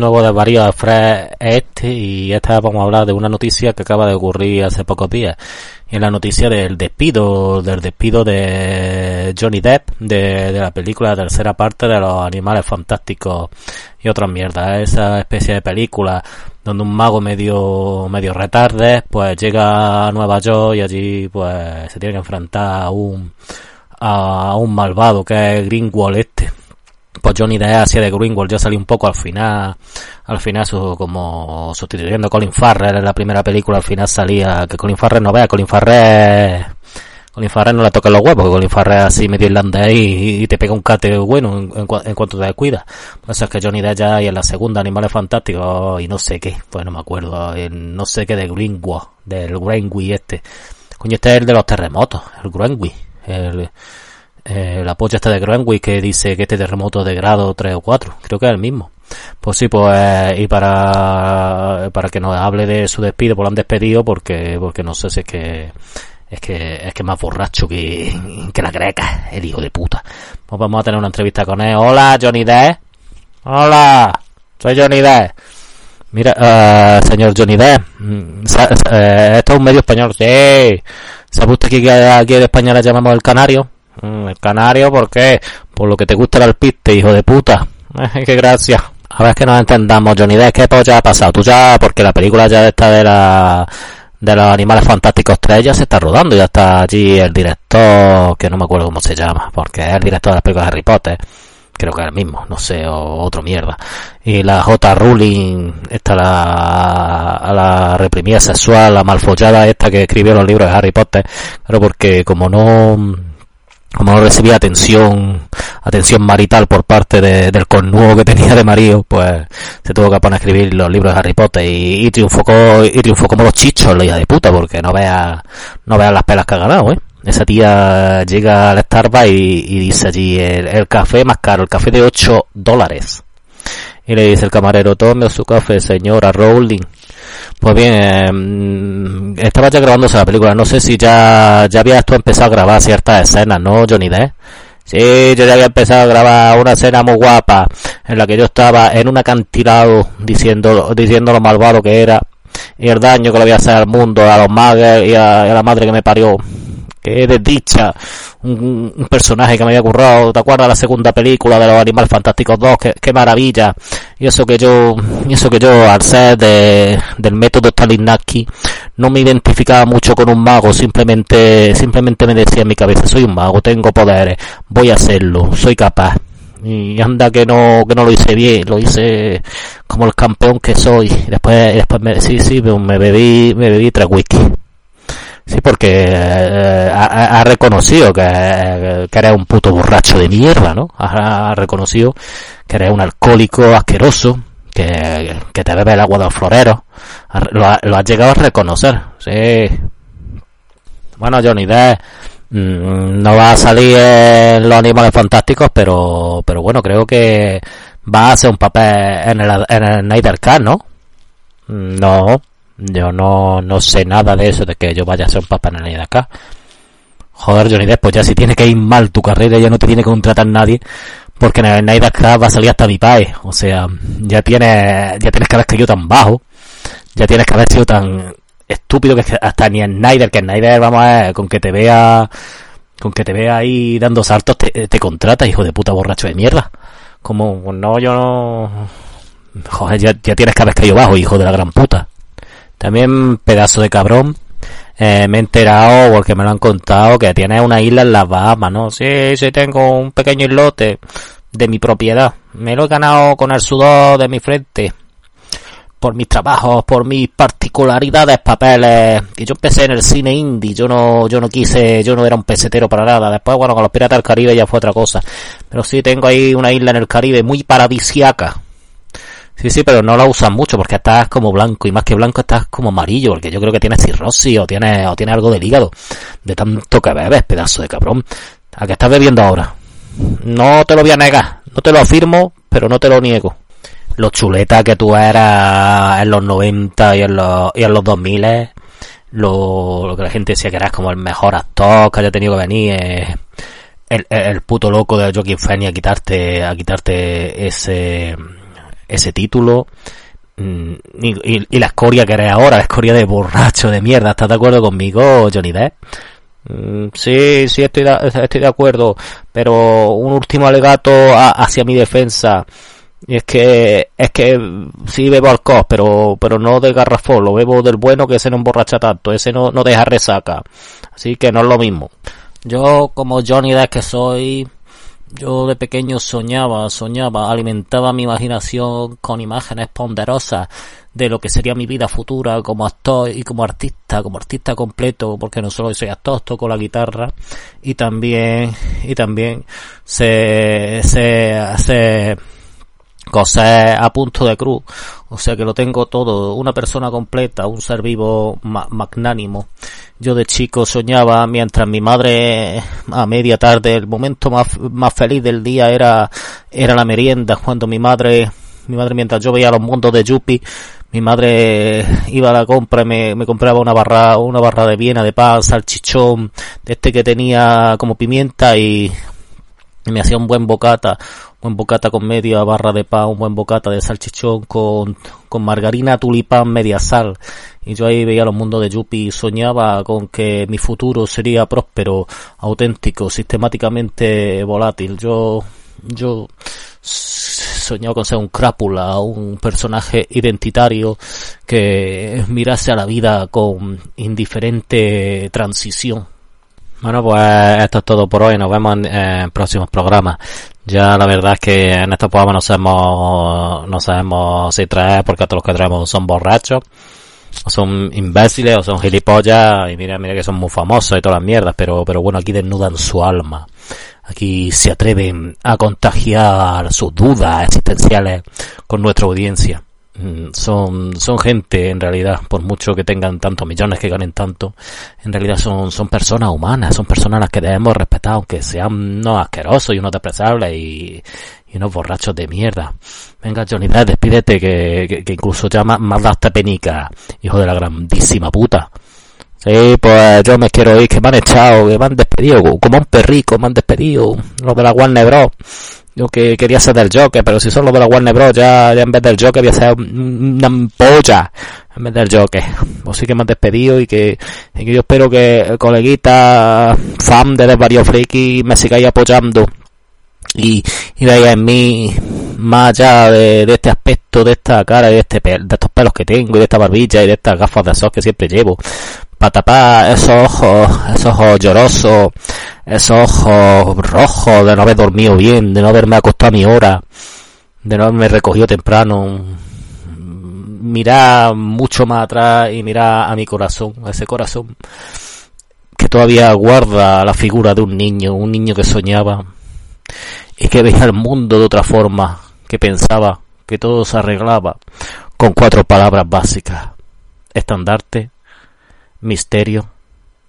Nuevo de varios Fred este y esta vamos a hablar de una noticia que acaba de ocurrir hace pocos días. Y es la noticia del despido del despido de Johnny Depp de, la película tercera parte de los animales fantásticos y otras mierdas. Esa especie de película donde un mago medio medio retarde pues llega a Nueva York y allí pues se tiene que enfrentar a un a un malvado que es Greenwald este pues Johnny Depp hacía de Greenwald ya salió un poco al final al final su, como sustituyendo a Colin Farrell en la primera película al final salía que Colin Farrell no vea Colin Farrell Colin Farrell no le toca los huevos Colin Farrell así medio irlandés y, y te pega un cate bueno en, cuanto te descuidas por eso es que Johnny Depp ya y en la segunda Animales Fantásticos y no sé qué pues no me acuerdo en no sé qué de Greenwald del Greenwich este. Coño este es el de los terremotos el Greenwich el eh, la polla está de Greenwich que dice que este terremoto de grado 3 o 4, creo que es el mismo. Pues sí, pues, y para, para que nos hable de su despido, pues lo han despedido porque, porque no sé si es que, es que, es que más borracho que, que la greca, el hijo de puta. Pues vamos a tener una entrevista con él. Hola, Johnny Depp. Hola, soy Johnny Depp. Mira, uh, señor Johnny Depp, mm, eh, esto es un medio español, sí. ¿Sabe usted que aquí en España le llamamos el canario? Mm, el canario, ¿por qué? Por lo que te gusta el alpiste, hijo de puta. qué gracia. A ver que nos entendamos, Johnny Depp, ¿qué ya ha pasado? Tú ya, porque la película ya está de la de los animales fantásticos 3 ya se está rodando, ya está allí el director, que no me acuerdo cómo se llama, porque es el director de las películas de Harry Potter, creo que es el mismo, no sé, o otro mierda. Y la J. Rowling, esta la, la reprimida sexual, la malfollada esta que escribió los libros de Harry Potter, pero porque como no como no recibía atención, atención marital por parte de, del cornudo que tenía de marido, pues se tuvo que poner a escribir los libros de Harry Potter y, triunfó, y triunfó como los chichos, la hija de puta, porque no vea, no veas las pelas que ha ganado, eh. Esa tía llega al Starbucks y, y dice allí el, el, café más caro, el café de 8 dólares. Y le dice el camarero, tome su café, señora Rowling. Pues bien, eh, estaba ya grabándose la película. No sé si ya, ya había esto empezado a grabar ciertas escenas, ¿no, Johnny Depp? Sí, yo ya había empezado a grabar una escena muy guapa en la que yo estaba en un acantilado diciendo, diciendo lo malvado que era y el daño que le voy a hacer al mundo, a los magos y a la madre que me parió que desdicha, un, un, personaje que me había currado, ¿te acuerdas la segunda película de los Animales Fantásticos 2? Qué, qué maravilla. Y eso que yo, y eso que yo, al ser de, del método Stalinaki, no me identificaba mucho con un mago, simplemente, simplemente me decía en mi cabeza, soy un mago, tengo poderes, voy a hacerlo, soy capaz. Y anda que no, que no lo hice bien, lo hice como el campeón que soy. Después, después me, sí, sí, me bebí, me bebí tres whisky. Sí, porque eh, ha, reconocido que, que, eres un puto borracho de mierda, ¿no? Ha, reconocido que eres un alcohólico asqueroso, que, que te bebe el agua de los floreros. Lo, lo has llegado a reconocer, sí. Bueno, Johnny Depp mm, no va a salir en los animales fantásticos, pero, pero bueno, creo que va a hacer un papel en el, en el Snyder Cut, ¿no? No, yo no, no sé nada de eso, de que yo vaya a ser un papá en de acá. Joder, Johnny Depp, pues ya si tiene que ir mal tu carrera, ya no te tiene que contratar nadie, porque en el Night va a salir hasta mi pae. O sea, ya tienes, ya tienes que haber caído tan bajo, ya tienes que haber sido tan estúpido que hasta ni en Snyder, que Snyder, vamos a ver, con que te vea, con que te vea ahí dando saltos, te, te contrata, hijo de puta borracho de mierda. Como, no, yo no, Joder, ya, ya tienes cabeza bajo, hijo de la gran puta. También, pedazo de cabrón, eh, me he enterado, porque me lo han contado, que tienes una isla en las Bahamas, ¿no? Sí, sí, tengo un pequeño islote de mi propiedad. Me lo he ganado con el sudor de mi frente. Por mis trabajos, por mis particularidades, papeles. Que yo empecé en el cine indie, yo no, yo no quise, yo no era un pesetero para nada. Después, bueno, con los piratas del Caribe ya fue otra cosa. Pero sí tengo ahí una isla en el Caribe muy paradisiaca Sí, sí, pero no la usas mucho porque estás como blanco y más que blanco estás como amarillo porque yo creo que tienes cirrosis o tienes, o tienes algo del hígado de tanto que bebes, pedazo de cabrón. ¿A qué estás bebiendo ahora? No te lo voy a negar, no te lo afirmo, pero no te lo niego. Los chuletas que tú eras en los 90 y en los, y en los 2000, lo, lo que la gente decía que eras como el mejor actor que haya tenido que venir, el, el puto loco de Joaquin Phoenix a quitarte, a quitarte ese, ese título mm, y, la escoria que eres ahora, la escoria de borracho de mierda. ¿Estás de acuerdo conmigo, Johnny Depp? Mm, sí, sí, estoy de, estoy de acuerdo, pero un último alegato hacia mi defensa. Y es que, es que sí bebo alcohol, pero, pero no de garrafón, lo bebo del bueno que ese no emborracha tanto, ese no, no deja resaca. Así que no es lo mismo. Yo, como Johnny Depp que soy, yo de pequeño soñaba, soñaba, alimentaba mi imaginación con imágenes ponderosas de lo que sería mi vida futura como actor y como artista, como artista completo, porque no solo soy actor, toco la guitarra y también, y también se, se, se, cosas a punto de cruz, o sea que lo tengo todo, una persona completa, un ser vivo magnánimo. Yo de chico soñaba mientras mi madre a media tarde, el momento más, más feliz del día era, era la merienda, cuando mi madre, mi madre mientras yo veía los mundos de Yuppie, mi madre iba a la compra y me, me compraba una barra, una barra de Viena de pan, salchichón, de este que tenía como pimienta y me hacía un buen bocata, buen bocata con media barra de pan, un buen bocata de salchichón con, con margarina, tulipán, media sal. Y yo ahí veía los mundos de Yuppie y soñaba con que mi futuro sería próspero, auténtico, sistemáticamente volátil. Yo, yo soñaba con ser un crápula, un personaje identitario que mirase a la vida con indiferente transición bueno, pues esto es todo por hoy. Nos vemos en, próximos programas. Ya la verdad es que en estos programas no sabemos, no sabemos si traer porque todos los que traemos son borrachos, o son imbéciles, o son gilipollas, y mira, mira que son muy famosos y todas las mierdas, pero, pero bueno, aquí desnudan su alma. Aquí se atreven a contagiar sus dudas existenciales con nuestra audiencia. Mm, son, son gente en realidad, por mucho que tengan tantos millones que ganen tanto, en realidad son, son personas humanas, son personas a las que debemos respetar, aunque sean unos asquerosos y unos depresables y, y unos borrachos de mierda. Venga, Johnny Depp, despídete que, que, incluso ya más, más penica, hijo de la grandísima puta. Sí, pues yo me quiero ir, que me han echado, que me han despedido, como un perrico me han despedido, los de la Warner Bros. Yo que quería ser del Joker, pero si son los de la Warner Bros. Ya, en vez del Joker voy a ser una polla en vez del Joker. O sí que me han despedido y que, y que yo espero que coleguita fan de Desvario Freaky me sigáis apoyando y, y veáis en mí más allá de, de, este aspecto, de esta cara y de, este de estos pelos que tengo y de esta barbilla y de estas gafas de sol que siempre llevo para tapar esos ojos, esos ojos llorosos, esos ojos rojos de no haber dormido bien, de no haberme acostado a mi hora, de no haberme recogido temprano. Mirar mucho más atrás y mirar a mi corazón, a ese corazón que todavía guarda la figura de un niño, un niño que soñaba y que veía el mundo de otra forma, que pensaba que todo se arreglaba con cuatro palabras básicas. Estandarte, misterio,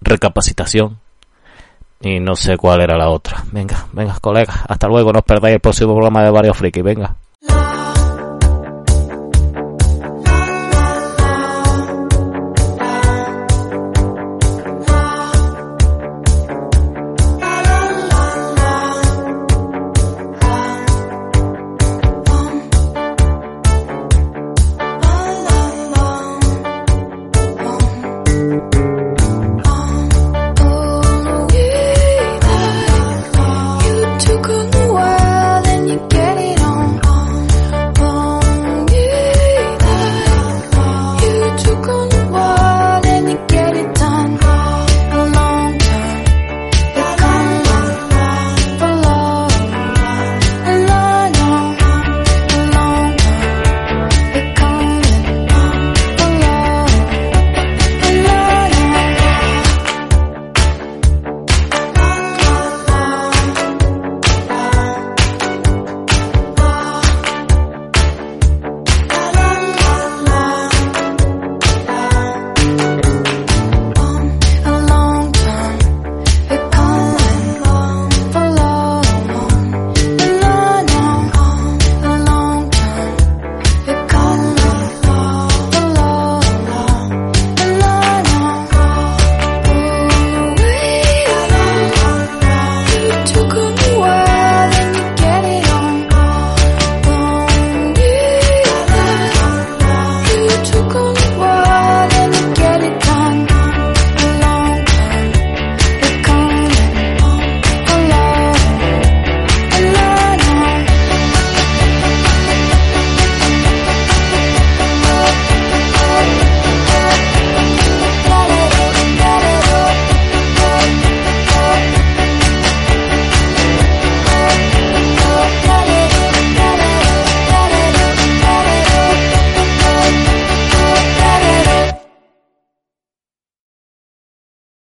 recapacitación y no sé cuál era la otra. Venga, venga, colega, hasta luego, no os perdáis el próximo programa de Varios Friki, venga.